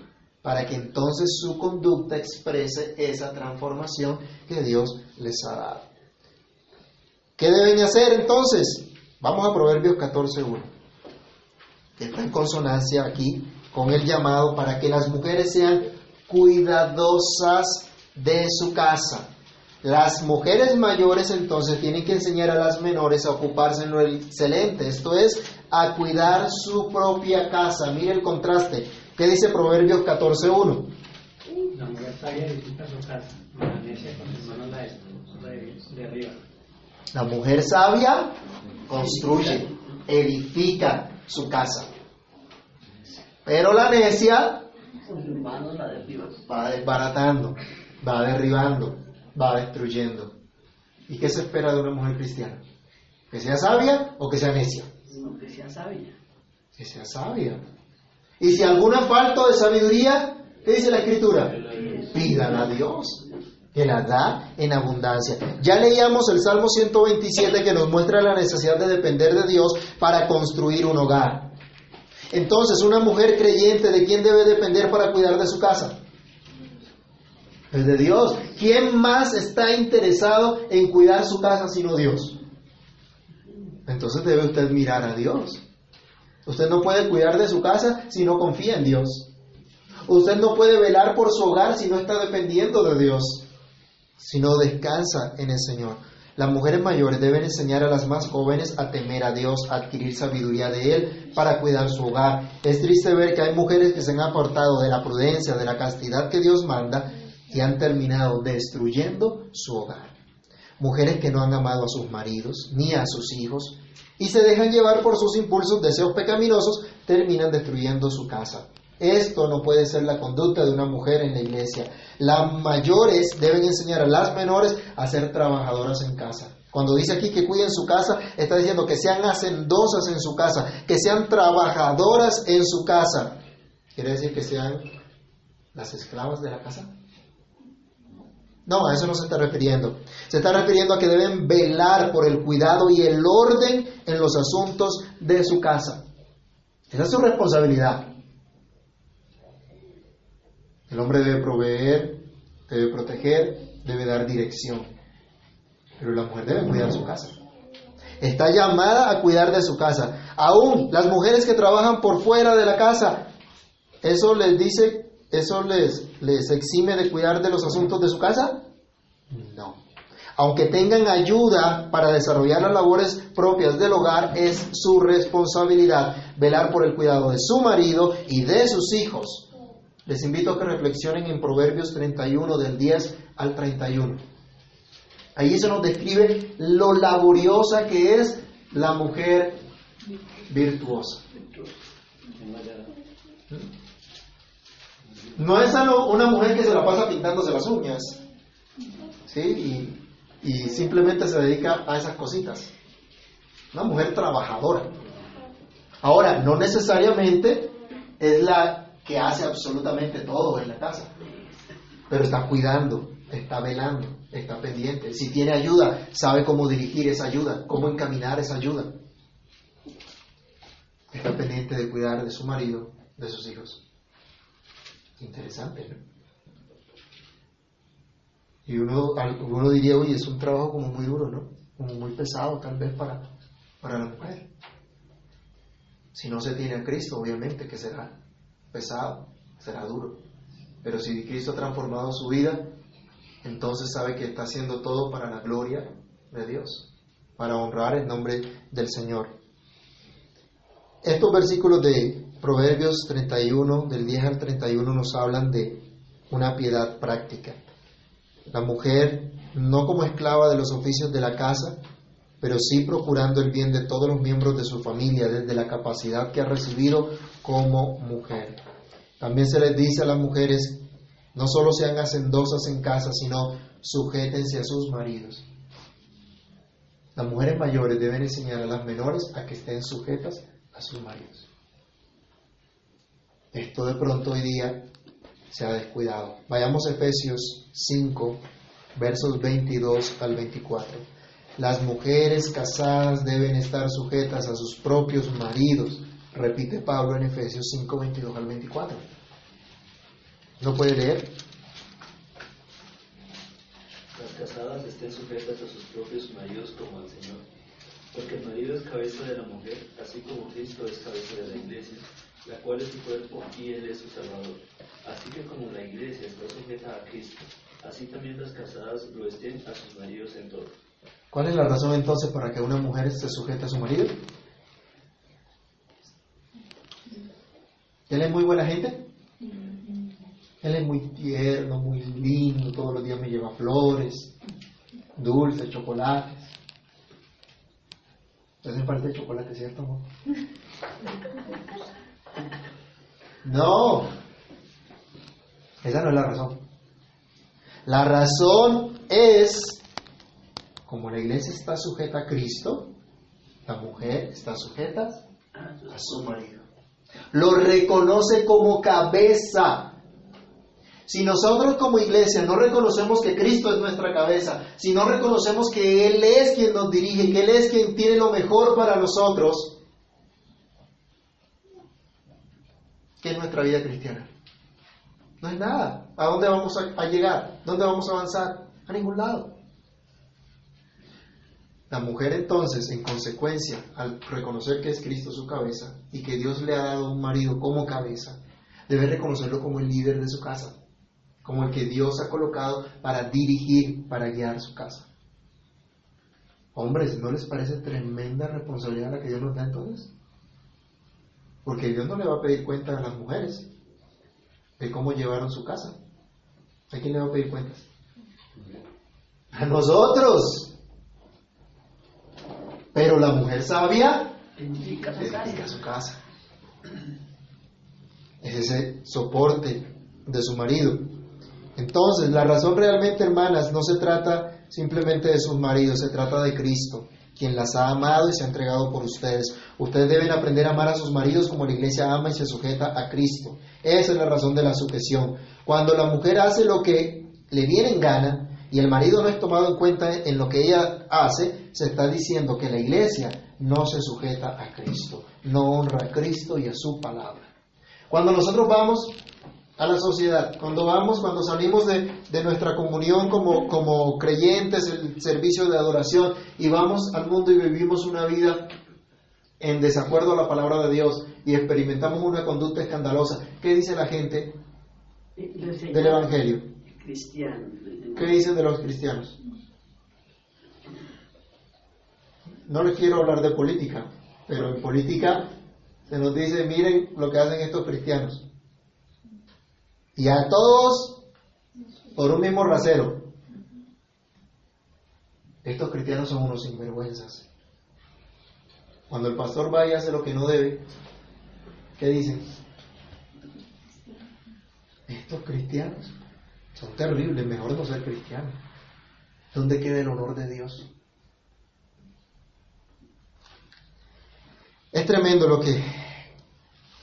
para que entonces su conducta exprese esa transformación que Dios les ha dado. ¿Qué deben hacer entonces? Vamos a Proverbios 14.1, que está en consonancia aquí con el llamado para que las mujeres sean cuidadosas de su casa. Las mujeres mayores entonces tienen que enseñar a las menores a ocuparse en lo excelente, esto es, a cuidar su propia casa. Mire el contraste. ¿Qué dice Proverbios 14.1? La mujer sabia edifica su casa, la necia con sus manos la derriba. La mujer sabia construye, edifica su casa. Pero la necia va desbaratando, va derribando, va destruyendo. ¿Y qué se espera de una mujer cristiana? ¿Que sea sabia o que sea necia? Que sea sabia. Que sea sabia. Y si alguna falta de sabiduría, ¿qué dice la escritura? Pídala a Dios, que la da en abundancia. Ya leíamos el Salmo 127 que nos muestra la necesidad de depender de Dios para construir un hogar. Entonces, una mujer creyente, ¿de quién debe depender para cuidar de su casa? Es de Dios. ¿Quién más está interesado en cuidar su casa sino Dios? Entonces debe usted mirar a Dios. Usted no puede cuidar de su casa si no confía en Dios. Usted no puede velar por su hogar si no está dependiendo de Dios, si no descansa en el Señor. Las mujeres mayores deben enseñar a las más jóvenes a temer a Dios, a adquirir sabiduría de Él para cuidar su hogar. Es triste ver que hay mujeres que se han apartado de la prudencia, de la castidad que Dios manda y han terminado destruyendo su hogar. Mujeres que no han amado a sus maridos ni a sus hijos y se dejan llevar por sus impulsos, deseos pecaminosos, terminan destruyendo su casa. Esto no puede ser la conducta de una mujer en la iglesia. Las mayores deben enseñar a las menores a ser trabajadoras en casa. Cuando dice aquí que cuiden su casa, está diciendo que sean hacendosas en su casa, que sean trabajadoras en su casa. ¿Quiere decir que sean las esclavas de la casa? No, a eso no se está refiriendo. Se está refiriendo a que deben velar por el cuidado y el orden en los asuntos de su casa. Esa es su responsabilidad. El hombre debe proveer, debe proteger, debe dar dirección. Pero la mujer debe cuidar su casa. Está llamada a cuidar de su casa. Aún las mujeres que trabajan por fuera de la casa, eso les dice, eso les, les exime de cuidar de los asuntos de su casa. No. Aunque tengan ayuda para desarrollar las labores propias del hogar, es su responsabilidad velar por el cuidado de su marido y de sus hijos. Les invito a que reflexionen en Proverbios 31 del 10 al 31. Allí se nos describe lo laboriosa que es la mujer virtuosa. No es solo una mujer que se la pasa pintándose las uñas, ¿sí? Y, y simplemente se dedica a esas cositas. Una mujer trabajadora. Ahora, no necesariamente es la que hace absolutamente todo en la casa, pero está cuidando, está velando, está pendiente. Si tiene ayuda, sabe cómo dirigir esa ayuda, cómo encaminar esa ayuda. Está pendiente de cuidar de su marido, de sus hijos. Interesante, ¿no? Y uno, uno diría, oye, es un trabajo como muy duro, ¿no? Como muy pesado tal vez para, para la mujer. Si no se tiene a Cristo, obviamente que será pesado, será duro. Pero si Cristo ha transformado su vida, entonces sabe que está haciendo todo para la gloria de Dios, para honrar el nombre del Señor. Estos versículos de Proverbios 31, del 10 al 31, nos hablan de una piedad práctica. La mujer, no como esclava de los oficios de la casa, pero sí procurando el bien de todos los miembros de su familia desde la capacidad que ha recibido como mujer. También se les dice a las mujeres, no solo sean hacendosas en casa, sino sujétense a sus maridos. Las mujeres mayores deben enseñar a las menores a que estén sujetas a sus maridos. Esto de pronto hoy día se ha descuidado. Vayamos a Efesios 5, versos 22 al 24. Las mujeres casadas deben estar sujetas a sus propios maridos, repite Pablo en Efesios 5, 22 al 24. ¿No puede leer? Las casadas estén sujetas a sus propios maridos como al Señor, porque el marido es cabeza de la mujer, así como Cristo es cabeza de la iglesia, la cual es su cuerpo y Él es su Salvador. Así que como la iglesia está sujeta a Cristo, así también las casadas lo estén a sus maridos en todo. ¿Cuál es la razón entonces para que una mujer esté sujeta a su marido? ¿Él es muy buena gente? Él es muy tierno, muy lindo, todos los días me lleva flores, dulces, chocolates. Entonces me parte de chocolate, ¿cierto? amor? No, esa no es la razón. La razón es, como la iglesia está sujeta a Cristo, la mujer está sujeta a su marido. Lo reconoce como cabeza. Si nosotros como iglesia no reconocemos que Cristo es nuestra cabeza, si no reconocemos que Él es quien nos dirige, que Él es quien tiene lo mejor para nosotros, ¿qué es nuestra vida cristiana? No es nada. ¿A dónde vamos a, llegar? ¿Dónde vamos a avanzar? A ningún lado. La mujer entonces, en consecuencia, al reconocer que es Cristo su cabeza y que Dios le ha dado un marido como cabeza, debe reconocerlo como el líder de su casa, como el que Dios ha colocado para dirigir, para guiar su casa. Hombres, ¿no les parece tremenda responsabilidad la que Dios nos da entonces? Porque Dios no le va a pedir cuenta a las mujeres de cómo llevaron su casa. ¿A quién le va a pedir cuentas? A nosotros. Pero la mujer sabia Edifica su dedica casa. su casa. Es ese soporte de su marido. Entonces, la razón realmente, hermanas, no se trata simplemente de sus maridos, se trata de Cristo, quien las ha amado y se ha entregado por ustedes. Ustedes deben aprender a amar a sus maridos como la iglesia ama y se sujeta a Cristo. Esa es la razón de la sujeción. Cuando la mujer hace lo que le viene en gana y el marido no es tomado en cuenta en lo que ella hace, se está diciendo que la iglesia no se sujeta a Cristo, no honra a Cristo y a su palabra. Cuando nosotros vamos a la sociedad, cuando vamos, cuando salimos de, de nuestra comunión como, como creyentes, el servicio de adoración, y vamos al mundo y vivimos una vida en desacuerdo a la palabra de Dios y experimentamos una conducta escandalosa, ¿qué dice la gente del Evangelio? Cristiano. ¿Qué dicen de los cristianos? No les quiero hablar de política, pero en política se nos dice, miren lo que hacen estos cristianos. Y a todos por un mismo rasero. Estos cristianos son unos sinvergüenzas. Cuando el pastor va y hace lo que no debe, ¿qué dicen? Estos cristianos son terribles, mejor no ser cristiano. ¿Dónde queda el honor de Dios? Es tremendo lo que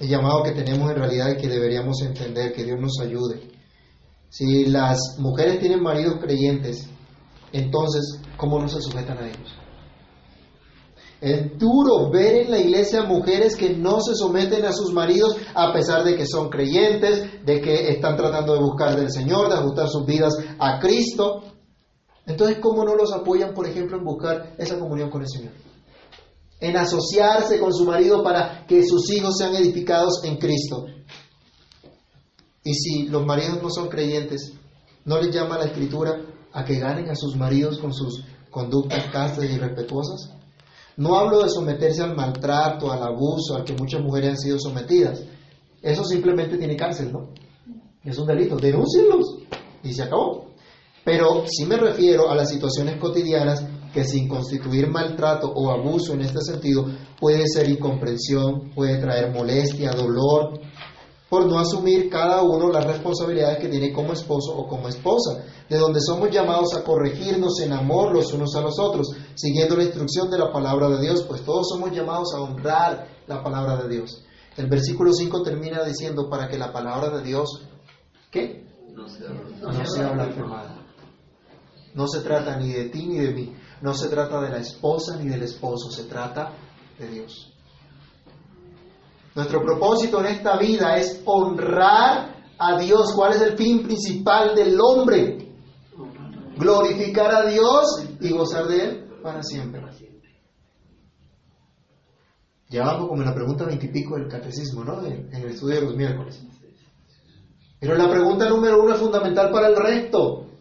El llamado que tenemos en realidad y que deberíamos entender, que Dios nos ayude. Si las mujeres tienen maridos creyentes, entonces, ¿cómo no se sujetan a ellos? Es duro ver en la iglesia mujeres que no se someten a sus maridos a pesar de que son creyentes, de que están tratando de buscar del Señor, de ajustar sus vidas a Cristo. Entonces, ¿cómo no los apoyan, por ejemplo, en buscar esa comunión con el Señor? En asociarse con su marido para que sus hijos sean edificados en Cristo. Y si los maridos no son creyentes, ¿no les llama la Escritura a que ganen a sus maridos con sus conductas castas y respetuosas? No hablo de someterse al maltrato, al abuso, al que muchas mujeres han sido sometidas. Eso simplemente tiene cárcel, ¿no? Es un delito. Denúncienlos y se acabó. Pero sí me refiero a las situaciones cotidianas que sin constituir maltrato o abuso en este sentido puede ser incomprensión, puede traer molestia, dolor, por no asumir cada uno las responsabilidades que tiene como esposo o como esposa, de donde somos llamados a corregirnos en amor los unos a los otros, siguiendo la instrucción de la palabra de Dios, pues todos somos llamados a honrar la palabra de Dios. El versículo 5 termina diciendo, para que la palabra de Dios, ¿qué? No sea blasfemada. No se trata ni de ti ni de mí, no se trata de la esposa ni del esposo, se trata de Dios. Nuestro propósito en esta vida es honrar a Dios. ¿Cuál es el fin principal del hombre? Glorificar a Dios y gozar de Él para siempre. Ya vamos como en la pregunta veintipico del catecismo, ¿no? En, en el estudio de los miércoles. Pero la pregunta número uno es fundamental para el resto.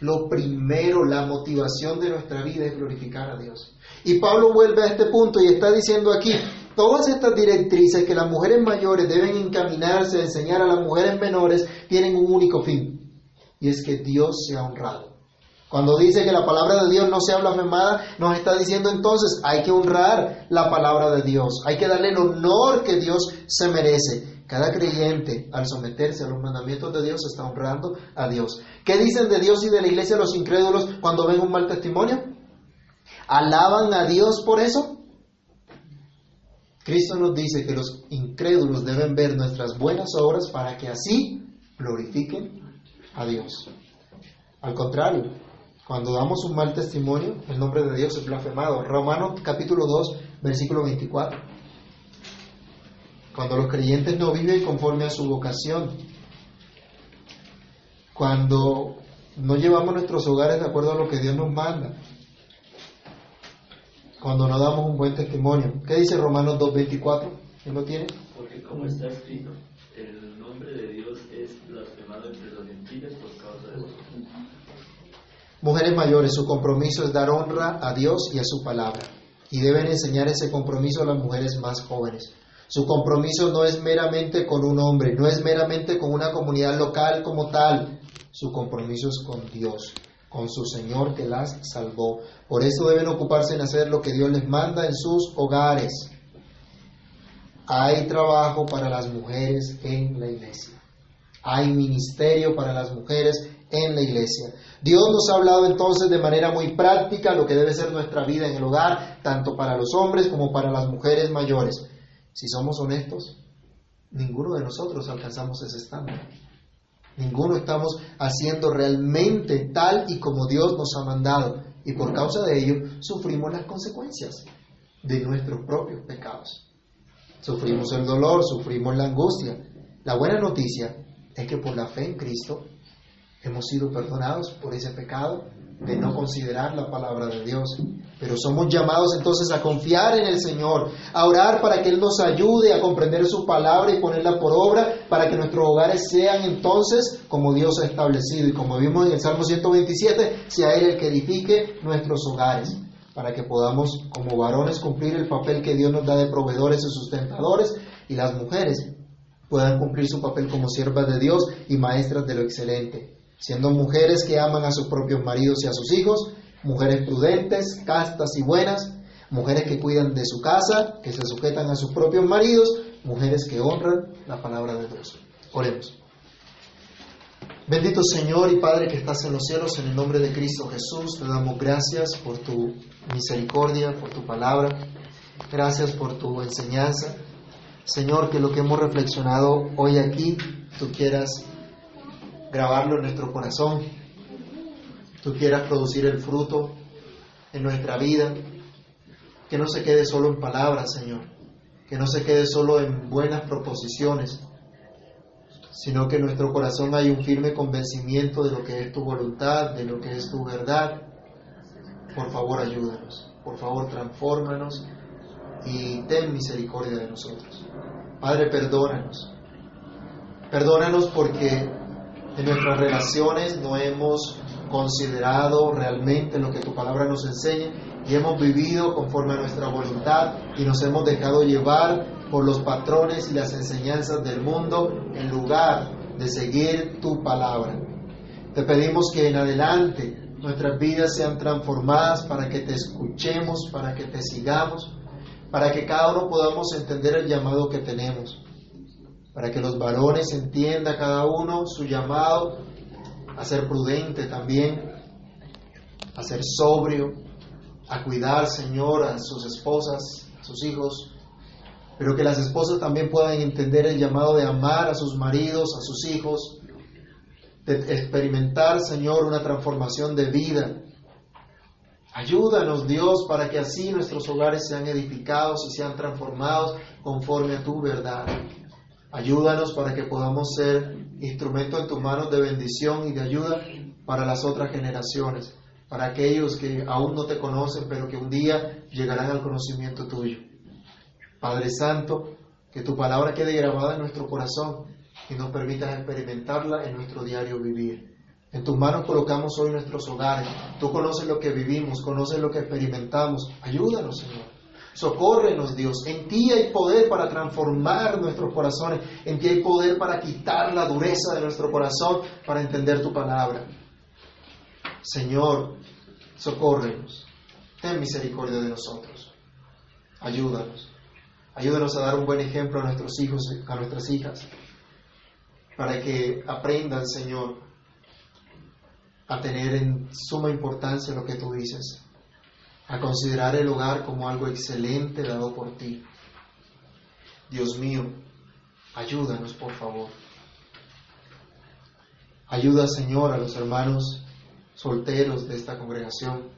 Lo primero, la motivación de nuestra vida es glorificar a Dios. Y Pablo vuelve a este punto y está diciendo aquí, todas estas directrices que las mujeres mayores deben encaminarse a enseñar a las mujeres menores tienen un único fin, y es que Dios sea honrado. Cuando dice que la palabra de Dios no sea blasfemada, nos está diciendo entonces hay que honrar la palabra de Dios, hay que darle el honor que Dios se merece. Cada creyente, al someterse a los mandamientos de Dios, está honrando a Dios. ¿Qué dicen de Dios y de la iglesia los incrédulos cuando ven un mal testimonio? ¿Alaban a Dios por eso? Cristo nos dice que los incrédulos deben ver nuestras buenas obras para que así glorifiquen a Dios. Al contrario, cuando damos un mal testimonio, el nombre de Dios es blasfemado. Romanos capítulo 2, versículo 24. Cuando los creyentes no viven conforme a su vocación, cuando no llevamos nuestros hogares de acuerdo a lo que Dios nos manda, cuando no damos un buen testimonio. ¿Qué dice Romanos 2.24? ¿Quién lo tiene? Porque como está escrito, el nombre de Dios es blasfemado entre los gentiles por causa de vosotros. Mujeres mayores, su compromiso es dar honra a Dios y a su palabra. Y deben enseñar ese compromiso a las mujeres más jóvenes. Su compromiso no es meramente con un hombre, no es meramente con una comunidad local como tal. Su compromiso es con Dios, con su Señor que las salvó. Por eso deben ocuparse en hacer lo que Dios les manda en sus hogares. Hay trabajo para las mujeres en la iglesia. Hay ministerio para las mujeres en la iglesia. Dios nos ha hablado entonces de manera muy práctica lo que debe ser nuestra vida en el hogar, tanto para los hombres como para las mujeres mayores. Si somos honestos, ninguno de nosotros alcanzamos ese estándar. Ninguno estamos haciendo realmente tal y como Dios nos ha mandado. Y por causa de ello sufrimos las consecuencias de nuestros propios pecados. Sufrimos el dolor, sufrimos la angustia. La buena noticia es que por la fe en Cristo hemos sido perdonados por ese pecado de no considerar la palabra de Dios. Pero somos llamados entonces a confiar en el Señor, a orar para que Él nos ayude a comprender su palabra y ponerla por obra, para que nuestros hogares sean entonces como Dios ha establecido. Y como vimos en el Salmo 127, sea Él el que edifique nuestros hogares, para que podamos como varones cumplir el papel que Dios nos da de proveedores y sustentadores, y las mujeres puedan cumplir su papel como siervas de Dios y maestras de lo excelente siendo mujeres que aman a sus propios maridos y a sus hijos, mujeres prudentes, castas y buenas, mujeres que cuidan de su casa, que se sujetan a sus propios maridos, mujeres que honran la palabra de Dios. Oremos. Bendito Señor y Padre que estás en los cielos, en el nombre de Cristo Jesús, te damos gracias por tu misericordia, por tu palabra, gracias por tu enseñanza, Señor, que lo que hemos reflexionado hoy aquí, tú quieras grabarlo en nuestro corazón, tú quieras producir el fruto en nuestra vida, que no se quede solo en palabras, Señor, que no se quede solo en buenas proposiciones, sino que en nuestro corazón hay un firme convencimiento de lo que es tu voluntad, de lo que es tu verdad. Por favor, ayúdanos, por favor, transfórmanos y ten misericordia de nosotros. Padre, perdónanos. Perdónanos porque en nuestras relaciones no hemos considerado realmente lo que tu palabra nos enseña y hemos vivido conforme a nuestra voluntad y nos hemos dejado llevar por los patrones y las enseñanzas del mundo en lugar de seguir tu palabra. Te pedimos que en adelante nuestras vidas sean transformadas para que te escuchemos, para que te sigamos, para que cada uno podamos entender el llamado que tenemos, para que los varones entienda cada uno su llamado a ser prudente también, a ser sobrio, a cuidar, Señor, a sus esposas, a sus hijos, pero que las esposas también puedan entender el llamado de amar a sus maridos, a sus hijos, de experimentar, Señor, una transformación de vida, Ayúdanos, Dios, para que así nuestros hogares sean edificados y sean transformados conforme a tu verdad. Ayúdanos para que podamos ser instrumento en tus manos de bendición y de ayuda para las otras generaciones, para aquellos que aún no te conocen, pero que un día llegarán al conocimiento tuyo. Padre Santo, que tu palabra quede grabada en nuestro corazón y nos permita experimentarla en nuestro diario vivir. En tus manos colocamos hoy nuestros hogares. Tú conoces lo que vivimos, conoces lo que experimentamos. Ayúdanos, Señor. Socórrenos, Dios. En ti hay poder para transformar nuestros corazones. En ti hay poder para quitar la dureza de nuestro corazón, para entender tu palabra. Señor, socórrenos. Ten misericordia de nosotros. Ayúdanos. Ayúdanos a dar un buen ejemplo a nuestros hijos, a nuestras hijas, para que aprendan, Señor, a tener en suma importancia lo que tú dices, a considerar el hogar como algo excelente dado por ti. Dios mío, ayúdanos por favor. Ayuda, Señor, a los hermanos solteros de esta congregación,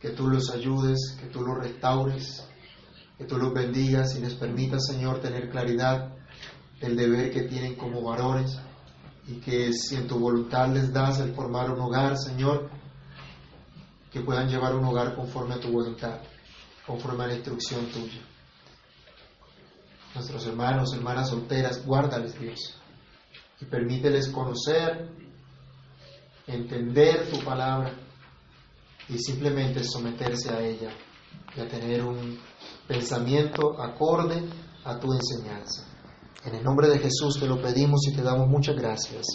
que tú los ayudes, que tú los restaures, que tú los bendigas y les permitas, Señor, tener claridad del deber que tienen como varones y que si en tu voluntad les das el formar un hogar, Señor, que puedan llevar un hogar conforme a tu voluntad, conforme a la instrucción tuya. Nuestros hermanos, hermanas solteras, guárdales, Dios, y permíteles conocer, entender tu palabra y simplemente someterse a ella y a tener un pensamiento acorde a tu enseñanza. En el nombre de Jesús te lo pedimos y te damos muchas gracias.